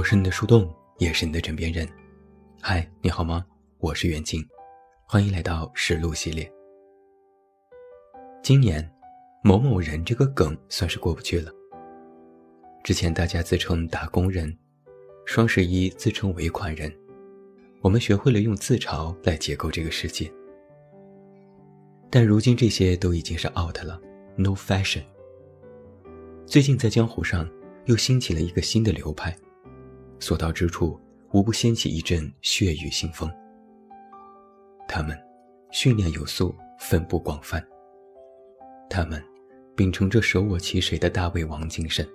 我是你的树洞，也是你的枕边人。嗨，你好吗？我是袁静，欢迎来到实录系列。今年，某某人这个梗算是过不去了。之前大家自称打工人，双十一自称尾款人，我们学会了用自嘲来解构这个世界。但如今这些都已经是 out 了，no fashion。最近在江湖上又兴起了一个新的流派，所到之处无不掀起一阵血雨腥风。他们训练有素，分布广泛。他们秉承着舍我其谁的大胃王精神。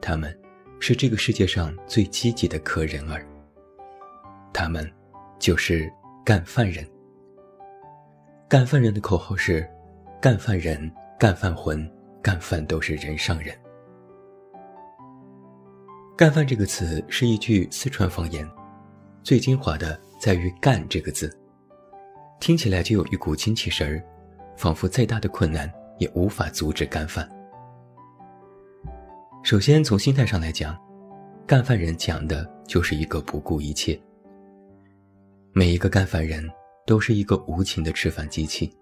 他们是这个世界上最积极的可人儿。他们就是干饭人。干饭人的口号是：干饭人，干饭魂，干饭都是人上人。干饭这个词是一句四川方言，最精华的在于“干”这个字，听起来就有一股精气神儿，仿佛再大的困难也无法阻止干饭。首先从心态上来讲，干饭人讲的就是一个不顾一切。每一个干饭人。都是一个无情的吃饭机器。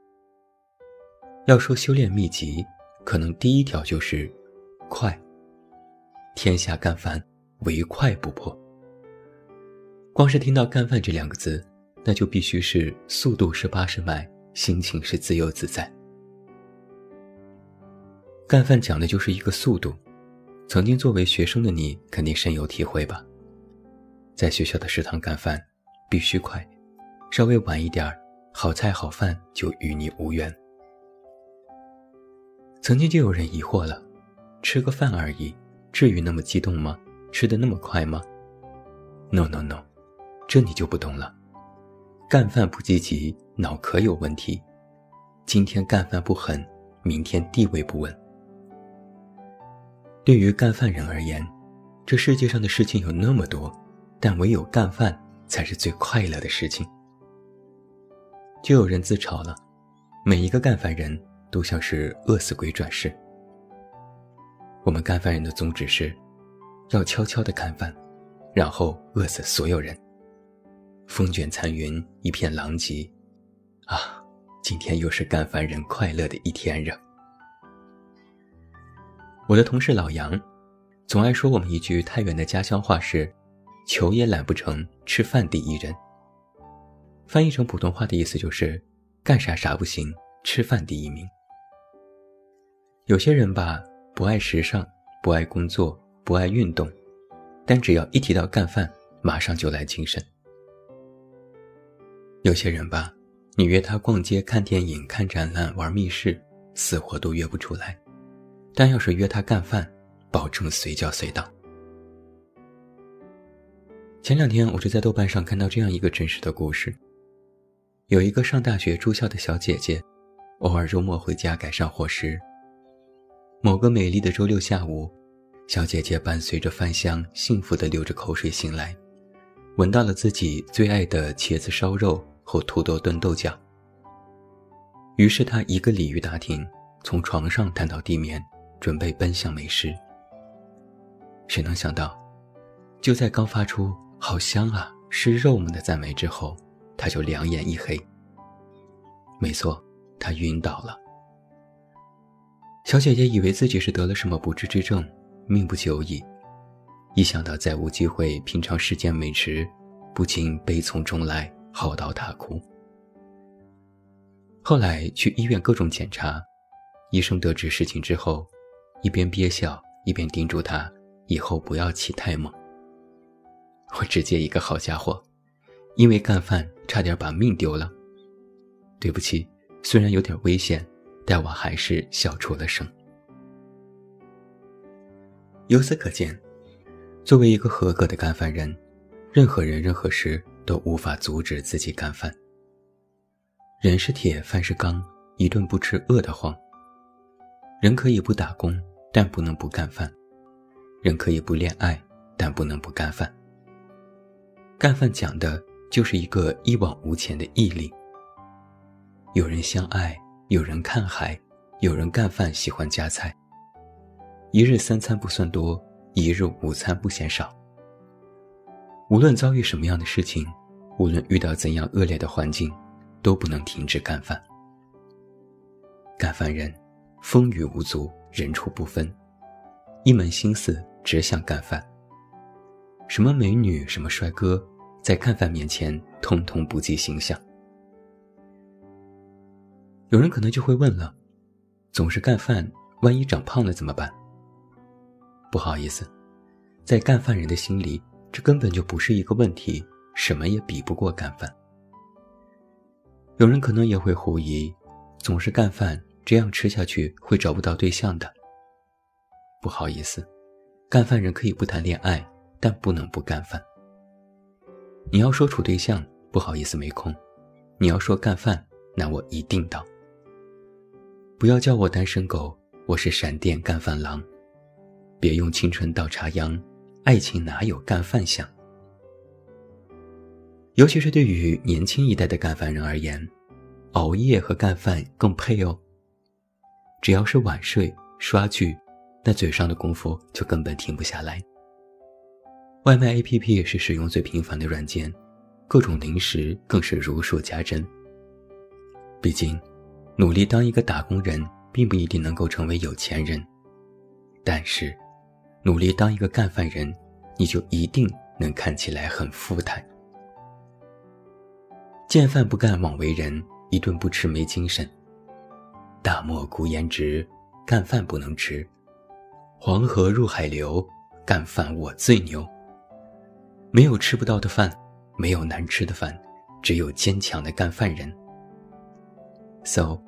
要说修炼秘籍，可能第一条就是快。天下干饭，唯快不破。光是听到“干饭”这两个字，那就必须是速度是八十迈，心情是自由自在。干饭讲的就是一个速度。曾经作为学生的你，肯定深有体会吧？在学校的食堂干饭，必须快。稍微晚一点儿，好菜好饭就与你无缘。曾经就有人疑惑了：吃个饭而已，至于那么激动吗？吃的那么快吗？No No No，这你就不懂了。干饭不积极，脑壳有问题。今天干饭不狠，明天地位不稳。对于干饭人而言，这世界上的事情有那么多，但唯有干饭才是最快乐的事情。就有人自嘲了，每一个干饭人都像是饿死鬼转世。我们干饭人的宗旨是，要悄悄的干饭，然后饿死所有人。风卷残云，一片狼藉。啊，今天又是干饭人快乐的一天了。我的同事老杨，总爱说我们一句太原的家乡话是：“求也懒不成，吃饭第一人。”翻译成普通话的意思就是，干啥啥不行，吃饭第一名。有些人吧，不爱时尚，不爱工作，不爱运动，但只要一提到干饭，马上就来精神。有些人吧，你约他逛街、看电影、看展览、玩密室，死活都约不出来，但要是约他干饭，保证随叫随到。前两天，我就在豆瓣上看到这样一个真实的故事。有一个上大学住校的小姐姐，偶尔周末回家改善伙食。某个美丽的周六下午，小姐姐伴随着饭香，幸福地流着口水醒来，闻到了自己最爱的茄子烧肉和土豆炖豆角。于是她一个鲤鱼打挺，从床上弹到地面，准备奔向美食。谁能想到，就在刚发出“好香啊，是肉们”的赞美之后。他就两眼一黑。没错，他晕倒了。小姐姐以为自己是得了什么不治之症，命不久矣。一想到再无机会品尝世间美食，不禁悲从中来，嚎啕大哭。后来去医院各种检查，医生得知事情之后，一边憋笑，一边叮嘱他以后不要起太猛。我直接一个好家伙。因为干饭差点把命丢了，对不起，虽然有点危险，但我还是笑出了声。由此可见，作为一个合格的干饭人，任何人任何事都无法阻止自己干饭。人是铁，饭是钢，一顿不吃饿得慌。人可以不打工，但不能不干饭；人可以不恋爱，但不能不干饭。干饭讲的。就是一个一往无前的毅力。有人相爱，有人看海，有人干饭喜欢夹菜。一日三餐不算多，一日午餐不嫌少。无论遭遇什么样的事情，无论遇到怎样恶劣的环境，都不能停止干饭。干饭人，风雨无阻，人畜不分，一门心思只想干饭。什么美女，什么帅哥，在干饭面前，通通不计形象。有人可能就会问了：总是干饭，万一长胖了怎么办？不好意思，在干饭人的心里。这根本就不是一个问题，什么也比不过干饭。有人可能也会狐疑，总是干饭，这样吃下去会找不到对象的。不好意思，干饭人可以不谈恋爱，但不能不干饭。你要说处对象，不好意思没空；你要说干饭，那我一定到。不要叫我单身狗，我是闪电干饭郎。别用青春倒插秧。爱情哪有干饭香？尤其是对于年轻一代的干饭人而言，熬夜和干饭更配哦。只要是晚睡、刷剧，那嘴上的功夫就根本停不下来。外卖 APP 是使用最频繁的软件，各种零食更是如数家珍。毕竟，努力当一个打工人，并不一定能够成为有钱人，但是。努力当一个干饭人，你就一定能看起来很富态。见饭不干枉为人，一顿不吃没精神。大漠孤烟直，干饭不能吃。黄河入海流，干饭我最牛。没有吃不到的饭，没有难吃的饭，只有坚强的干饭人。So，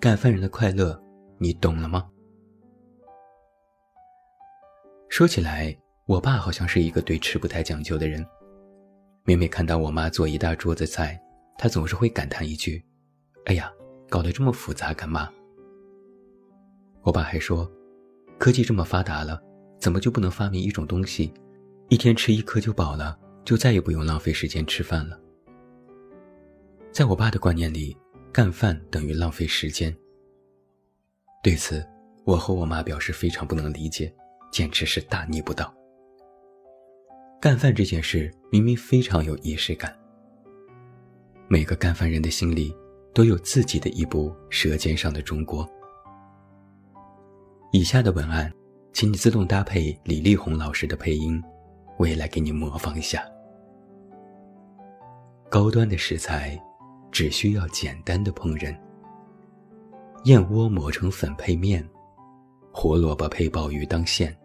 干饭人的快乐，你懂了吗？说起来，我爸好像是一个对吃不太讲究的人。每每看到我妈做一大桌子菜，他总是会感叹一句：“哎呀，搞得这么复杂干嘛？”我爸还说：“科技这么发达了，怎么就不能发明一种东西，一天吃一颗就饱了，就再也不用浪费时间吃饭了？”在我爸的观念里，干饭等于浪费时间。对此，我和我妈表示非常不能理解。简直是大逆不道。干饭这件事明明非常有仪式感。每个干饭人的心里都有自己的一部《舌尖上的中国》。以下的文案，请你自动搭配李丽红老师的配音，我也来给你模仿一下。高端的食材，只需要简单的烹饪。燕窝磨成粉配面。胡萝卜配鲍鱼当馅。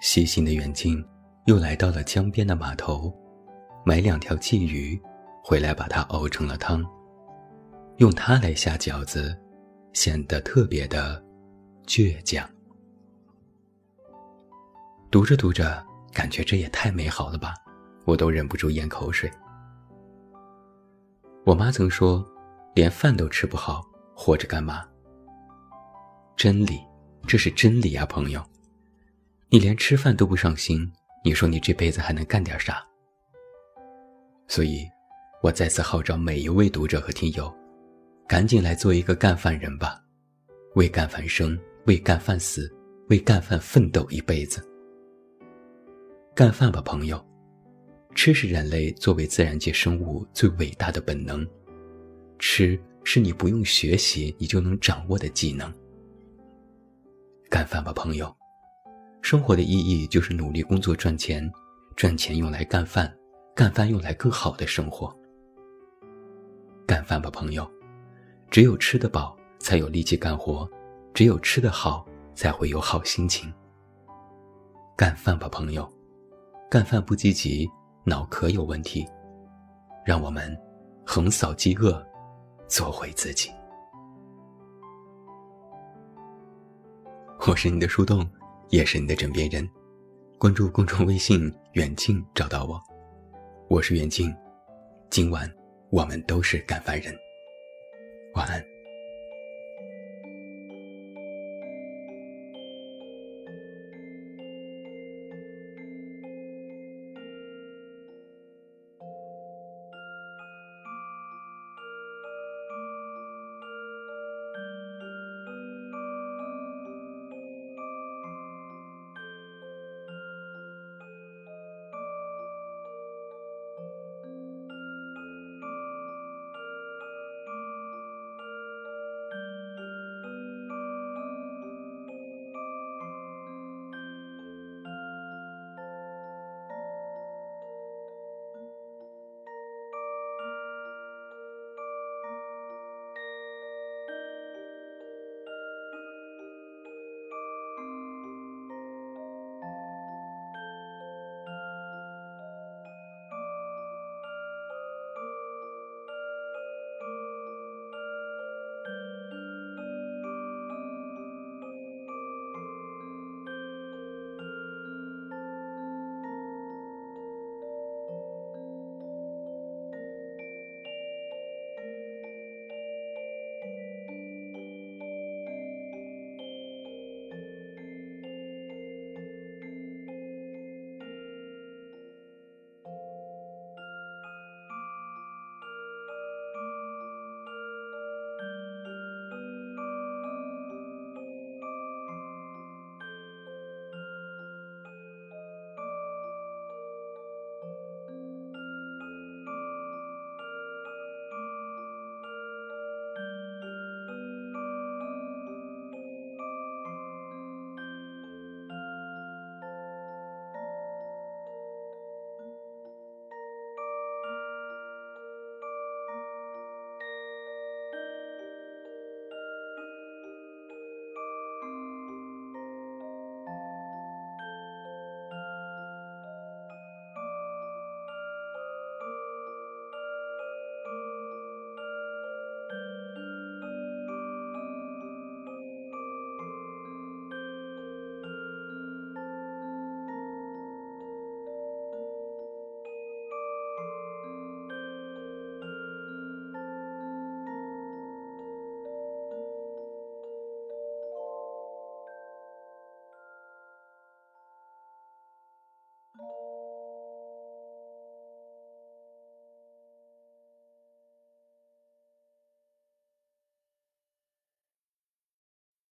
细心的远近又来到了江边的码头，买两条鲫鱼，回来把它熬成了汤，用它来下饺子，显得特别的倔强。读着读着，感觉这也太美好了吧，我都忍不住咽口水。我妈曾说，连饭都吃不好，活着干嘛？真理。这是真理啊，朋友！你连吃饭都不上心，你说你这辈子还能干点啥？所以，我再次号召每一位读者和听友，赶紧来做一个干饭人吧，为干饭生，为干饭死，为干饭奋斗一辈子。干饭吧，朋友！吃是人类作为自然界生物最伟大的本能，吃是你不用学习你就能掌握的技能。干饭吧，朋友！生活的意义就是努力工作赚钱，赚钱用来干饭，干饭用来更好的生活。干饭吧，朋友！只有吃得饱，才有力气干活；只有吃得好，才会有好心情。干饭吧，朋友！干饭不积极，脑壳有问题。让我们横扫饥饿，做回自己。我是你的树洞，也是你的枕边人。关注公众微信“远近”，找到我。我是远近，今晚我们都是干饭人。晚安。